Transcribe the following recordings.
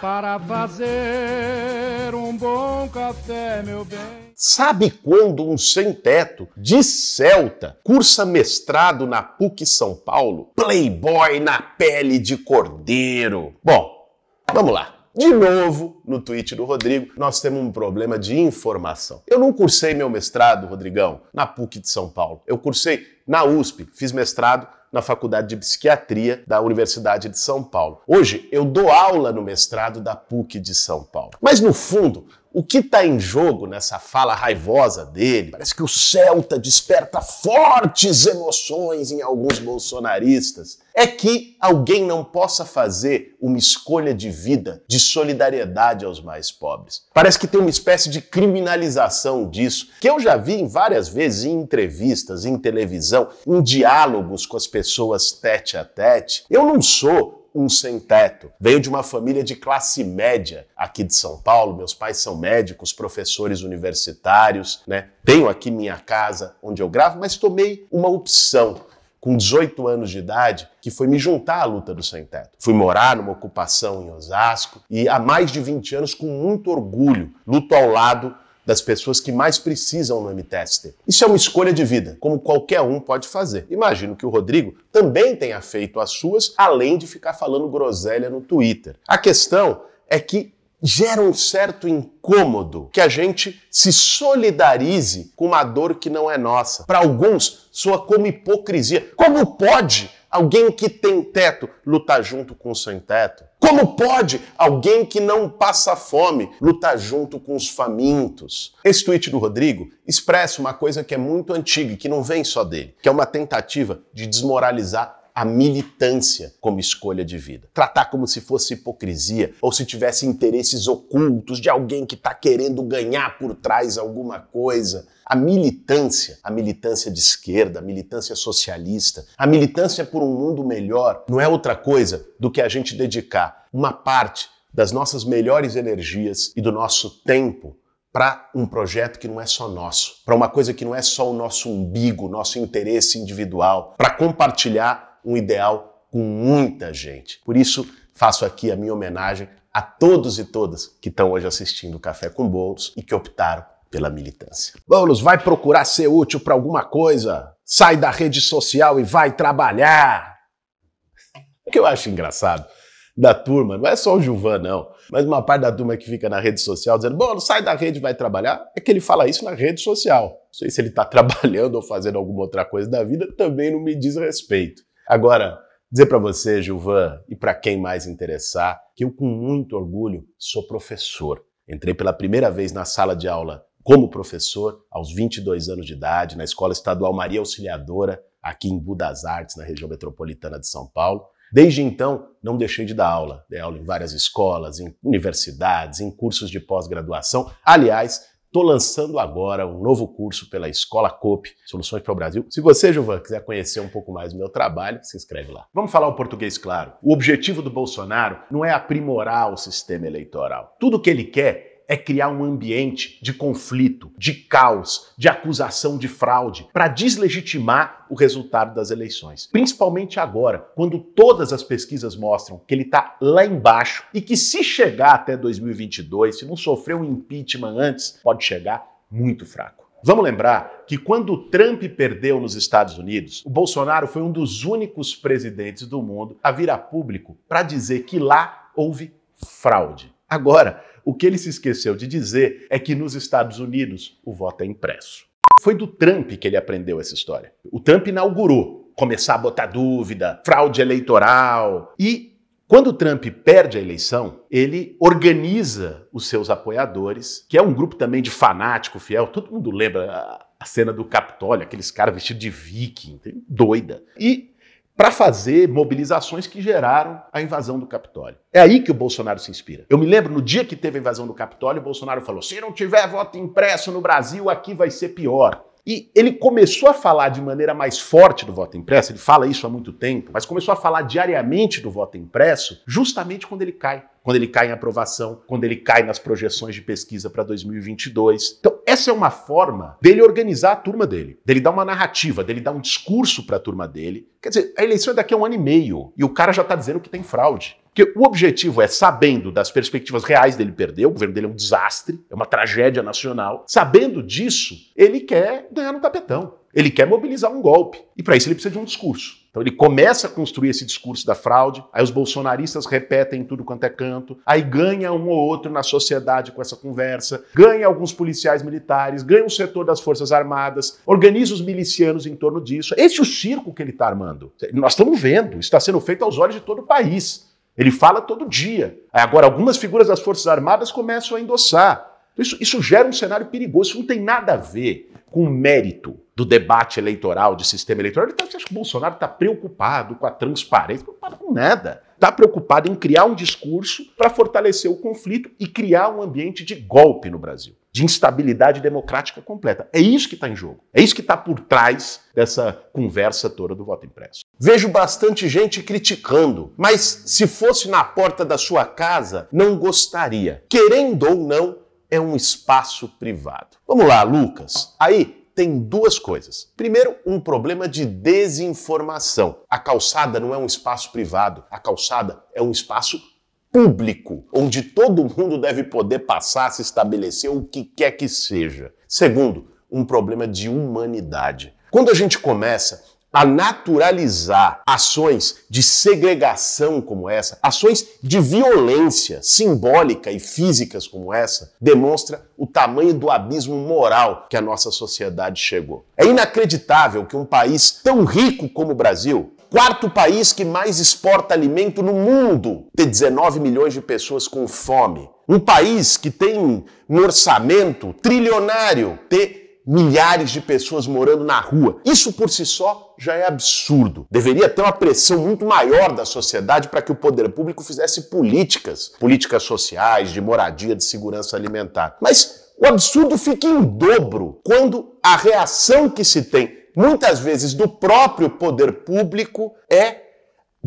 para fazer um bom café, meu bem. Sabe quando um sem-teto de Celta cursa mestrado na PUC São Paulo? Playboy na pele de cordeiro. Bom, vamos lá. De novo, no tweet do Rodrigo, nós temos um problema de informação. Eu não cursei meu mestrado, Rodrigão, na PUC de São Paulo. Eu cursei na USP, fiz mestrado na Faculdade de Psiquiatria da Universidade de São Paulo. Hoje eu dou aula no mestrado da PUC de São Paulo. Mas no fundo, o que está em jogo nessa fala raivosa dele? Parece que o Celta desperta fortes emoções em alguns bolsonaristas. É que alguém não possa fazer uma escolha de vida de solidariedade aos mais pobres. Parece que tem uma espécie de criminalização disso, que eu já vi várias vezes em entrevistas, em televisão, em diálogos com as pessoas tete a tete. Eu não sou um sem teto. Venho de uma família de classe média aqui de São Paulo. Meus pais são médicos, professores universitários, né? Tenho aqui minha casa onde eu gravo, mas tomei uma opção com 18 anos de idade, que foi me juntar à luta do sem teto. Fui morar numa ocupação em Osasco e há mais de 20 anos, com muito orgulho, luto ao lado das pessoas que mais precisam no MTST. Isso é uma escolha de vida, como qualquer um pode fazer. Imagino que o Rodrigo também tenha feito as suas, além de ficar falando groselha no Twitter. A questão é que gera um certo incômodo que a gente se solidarize com uma dor que não é nossa. Para alguns, soa como hipocrisia. Como pode alguém que tem teto lutar junto com o sem teto? Como pode alguém que não passa fome lutar junto com os famintos? Esse tweet do Rodrigo expressa uma coisa que é muito antiga e que não vem só dele, que é uma tentativa de desmoralizar a militância como escolha de vida. Tratar como se fosse hipocrisia ou se tivesse interesses ocultos de alguém que está querendo ganhar por trás alguma coisa. A militância, a militância de esquerda, a militância socialista, a militância por um mundo melhor, não é outra coisa do que a gente dedicar uma parte das nossas melhores energias e do nosso tempo para um projeto que não é só nosso, para uma coisa que não é só o nosso umbigo, nosso interesse individual, para compartilhar um ideal com muita gente. Por isso, faço aqui a minha homenagem a todos e todas que estão hoje assistindo Café com Bolos e que optaram pela militância. Boulos, vai procurar ser útil para alguma coisa? Sai da rede social e vai trabalhar! O que eu acho engraçado da turma, não é só o Gilvan, não, mas uma parte da turma que fica na rede social dizendo, bom, sai da rede vai trabalhar, é que ele fala isso na rede social. Não sei se ele está trabalhando ou fazendo alguma outra coisa da vida, também não me diz respeito. Agora, dizer para você, Gilvan, e para quem mais interessar, que eu com muito orgulho sou professor. Entrei pela primeira vez na sala de aula como professor aos 22 anos de idade na Escola Estadual Maria Auxiliadora, aqui em Budas Artes, na região metropolitana de São Paulo. Desde então, não deixei de dar aula. Dei aula em várias escolas, em universidades, em cursos de pós-graduação. Aliás, Estou lançando agora um novo curso pela Escola COP, Soluções para o Brasil. Se você, Gilvan, quiser conhecer um pouco mais do meu trabalho, se inscreve lá. Vamos falar o português claro. O objetivo do Bolsonaro não é aprimorar o sistema eleitoral. Tudo que ele quer é criar um ambiente de conflito, de caos, de acusação de fraude, para deslegitimar o resultado das eleições. Principalmente agora, quando todas as pesquisas mostram que ele está lá embaixo e que se chegar até 2022, se não sofrer um impeachment antes, pode chegar muito fraco. Vamos lembrar que quando o Trump perdeu nos Estados Unidos, o Bolsonaro foi um dos únicos presidentes do mundo a vir a público para dizer que lá houve fraude. Agora, o que ele se esqueceu de dizer é que nos Estados Unidos o voto é impresso. Foi do Trump que ele aprendeu essa história. O Trump inaugurou começar a botar dúvida, fraude eleitoral. E quando o Trump perde a eleição, ele organiza os seus apoiadores, que é um grupo também de fanático fiel. Todo mundo lembra a cena do Capitólio, aqueles caras vestidos de viking, doida. E para fazer mobilizações que geraram a invasão do Capitólio. É aí que o Bolsonaro se inspira. Eu me lembro no dia que teve a invasão do Capitólio, o Bolsonaro falou: se não tiver voto impresso no Brasil, aqui vai ser pior. E ele começou a falar de maneira mais forte do voto impresso, ele fala isso há muito tempo, mas começou a falar diariamente do voto impresso justamente quando ele cai. Quando ele cai em aprovação, quando ele cai nas projeções de pesquisa para 2022. Então, essa é uma forma dele organizar a turma dele, dele dar uma narrativa, dele dar um discurso para a turma dele. Quer dizer, a eleição é daqui a um ano e meio e o cara já está dizendo que tem fraude. Porque o objetivo é, sabendo das perspectivas reais dele perder, o governo dele é um desastre, é uma tragédia nacional, sabendo disso, ele quer ganhar no tapetão. Ele quer mobilizar um golpe. E para isso ele precisa de um discurso. Então ele começa a construir esse discurso da fraude, aí os bolsonaristas repetem tudo quanto é canto, aí ganha um ou outro na sociedade com essa conversa, ganha alguns policiais militares, ganha um setor das Forças Armadas, organiza os milicianos em torno disso. Esse é o circo que ele está armando. Nós estamos vendo, está sendo feito aos olhos de todo o país. Ele fala todo dia. Agora, algumas figuras das Forças Armadas começam a endossar. Isso, isso gera um cenário perigoso, isso não tem nada a ver com o mérito do debate eleitoral, de sistema eleitoral. Ele tá, você acha que o Bolsonaro está preocupado com a transparência? Preocupado com nada. Está preocupado em criar um discurso para fortalecer o conflito e criar um ambiente de golpe no Brasil, de instabilidade democrática completa. É isso que está em jogo. É isso que está por trás dessa conversa toda do voto impresso. Vejo bastante gente criticando, mas se fosse na porta da sua casa, não gostaria. Querendo ou não, é um espaço privado. Vamos lá, Lucas. Aí tem duas coisas. Primeiro, um problema de desinformação. A calçada não é um espaço privado, a calçada é um espaço público, onde todo mundo deve poder passar, se estabelecer o que quer que seja. Segundo, um problema de humanidade. Quando a gente começa a naturalizar ações de segregação como essa, ações de violência simbólica e físicas como essa, demonstra o tamanho do abismo moral que a nossa sociedade chegou. É inacreditável que um país tão rico como o Brasil, quarto país que mais exporta alimento no mundo, ter 19 milhões de pessoas com fome. Um país que tem um orçamento trilionário, ter milhares de pessoas morando na rua. Isso por si só já é absurdo. Deveria ter uma pressão muito maior da sociedade para que o poder público fizesse políticas, políticas sociais, de moradia, de segurança alimentar. Mas o absurdo fica em dobro quando a reação que se tem, muitas vezes do próprio poder público, é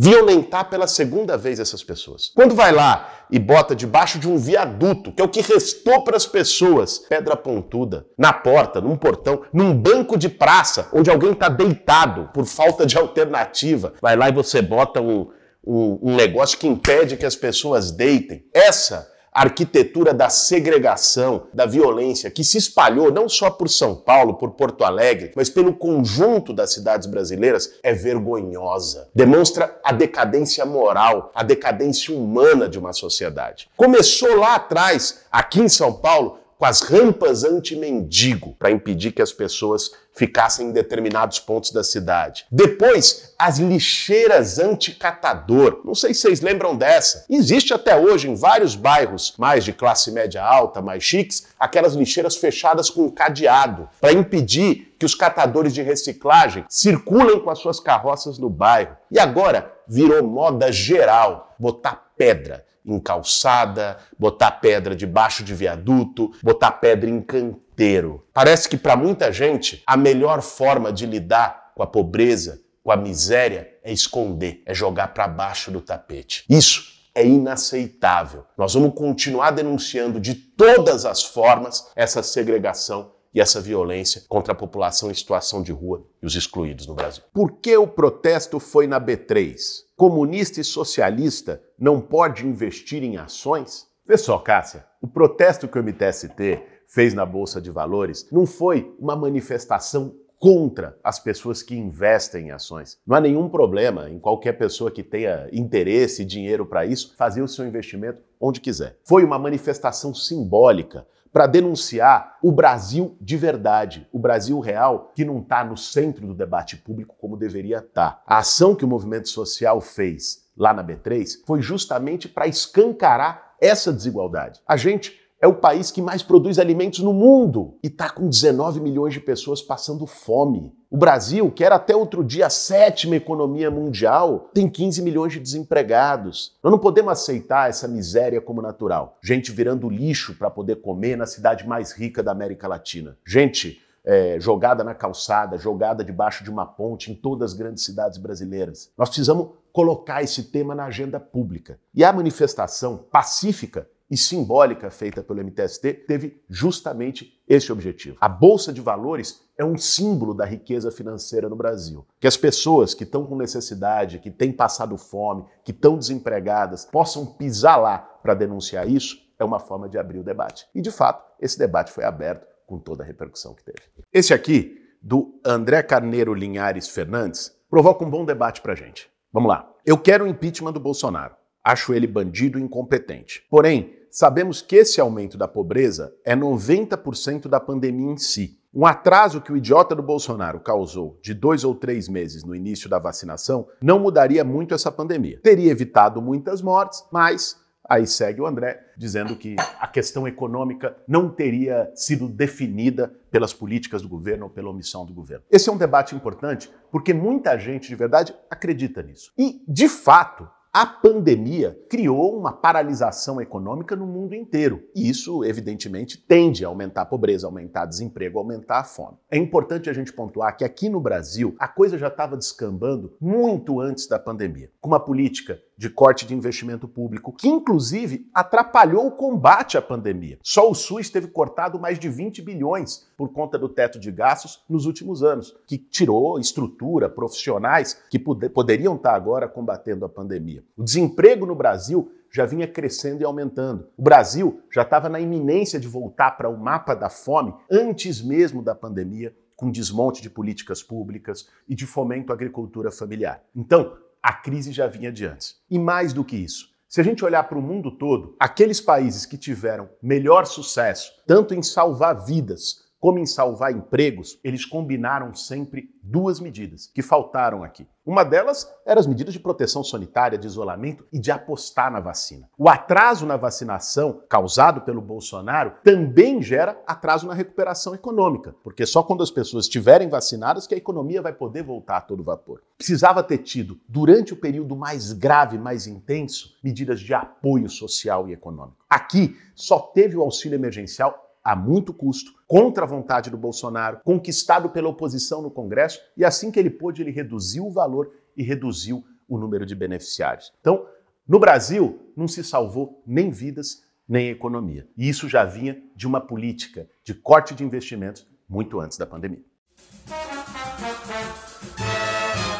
violentar pela segunda vez essas pessoas. Quando vai lá e bota debaixo de um viaduto, que é o que restou para as pessoas, pedra pontuda, na porta, num portão, num banco de praça, onde alguém está deitado por falta de alternativa, vai lá e você bota um, um, um negócio que impede que as pessoas deitem. Essa arquitetura da segregação, da violência, que se espalhou não só por São Paulo, por Porto Alegre, mas pelo conjunto das cidades brasileiras, é vergonhosa. Demonstra a decadência moral, a decadência humana de uma sociedade. Começou lá atrás, aqui em São Paulo, com as rampas anti-mendigo para impedir que as pessoas ficassem em determinados pontos da cidade. Depois, as lixeiras anti-catador. Não sei se vocês lembram dessa. Existe até hoje em vários bairros mais de classe média alta, mais chiques, aquelas lixeiras fechadas com cadeado para impedir que os catadores de reciclagem circulem com as suas carroças no bairro. E agora virou moda geral botar pedra em calçada, botar pedra debaixo de viaduto, botar pedra em canteiro. Parece que para muita gente a melhor forma de lidar com a pobreza, com a miséria é esconder, é jogar para baixo do tapete. Isso é inaceitável. Nós vamos continuar denunciando de todas as formas essa segregação e essa violência contra a população em situação de rua e os excluídos no Brasil. Por que o protesto foi na B3? Comunista e socialista não pode investir em ações? Vê só, Cássia, o protesto que o MTST fez na Bolsa de Valores não foi uma manifestação contra as pessoas que investem em ações. Não há nenhum problema em qualquer pessoa que tenha interesse e dinheiro para isso fazer o seu investimento onde quiser. Foi uma manifestação simbólica para denunciar o Brasil de verdade, o Brasil real, que não está no centro do debate público como deveria estar. Tá. A ação que o movimento social fez lá na B3 foi justamente para escancarar essa desigualdade. A gente é o país que mais produz alimentos no mundo e está com 19 milhões de pessoas passando fome. O Brasil, que era até outro dia a sétima economia mundial, tem 15 milhões de desempregados. Nós não podemos aceitar essa miséria como natural. Gente virando lixo para poder comer na cidade mais rica da América Latina. Gente é, jogada na calçada, jogada debaixo de uma ponte em todas as grandes cidades brasileiras. Nós precisamos colocar esse tema na agenda pública. E a manifestação pacífica e simbólica feita pelo MTST teve justamente esse objetivo. A Bolsa de Valores é um símbolo da riqueza financeira no Brasil. Que as pessoas que estão com necessidade, que têm passado fome, que estão desempregadas, possam pisar lá para denunciar isso, é uma forma de abrir o debate. E, de fato, esse debate foi aberto com toda a repercussão que teve. Esse aqui, do André Carneiro Linhares Fernandes, provoca um bom debate para gente. Vamos lá. Eu quero o impeachment do Bolsonaro. Acho ele bandido e incompetente. Porém, sabemos que esse aumento da pobreza é 90% da pandemia em si. Um atraso que o idiota do Bolsonaro causou de dois ou três meses no início da vacinação não mudaria muito essa pandemia. Teria evitado muitas mortes, mas Aí segue o André dizendo que a questão econômica não teria sido definida pelas políticas do governo ou pela omissão do governo. Esse é um debate importante porque muita gente de verdade acredita nisso. E, de fato, a pandemia criou uma paralisação econômica no mundo inteiro. E isso, evidentemente, tende a aumentar a pobreza, aumentar desemprego, aumentar a fome. É importante a gente pontuar que aqui no Brasil a coisa já estava descambando muito antes da pandemia, com uma política de corte de investimento público, que inclusive atrapalhou o combate à pandemia. Só o SUS teve cortado mais de 20 bilhões por conta do teto de gastos nos últimos anos, que tirou estrutura, profissionais que poderiam estar agora combatendo a pandemia. O desemprego no Brasil já vinha crescendo e aumentando. O Brasil já estava na iminência de voltar para o mapa da fome antes mesmo da pandemia, com desmonte de políticas públicas e de fomento à agricultura familiar. Então, a crise já vinha de antes. E mais do que isso, se a gente olhar para o mundo todo, aqueles países que tiveram melhor sucesso, tanto em salvar vidas como em salvar empregos, eles combinaram sempre duas medidas que faltaram aqui. Uma delas era as medidas de proteção sanitária, de isolamento e de apostar na vacina. O atraso na vacinação causado pelo Bolsonaro também gera atraso na recuperação econômica, porque só quando as pessoas estiverem vacinadas que a economia vai poder voltar a todo vapor. Precisava ter tido, durante o período mais grave, mais intenso, medidas de apoio social e econômico. Aqui só teve o auxílio emergencial a muito custo, contra a vontade do Bolsonaro, conquistado pela oposição no Congresso, e assim que ele pôde, ele reduziu o valor e reduziu o número de beneficiários. Então, no Brasil, não se salvou nem vidas, nem economia. E isso já vinha de uma política de corte de investimentos muito antes da pandemia.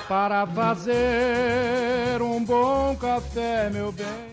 Para fazer um bom café, meu bem.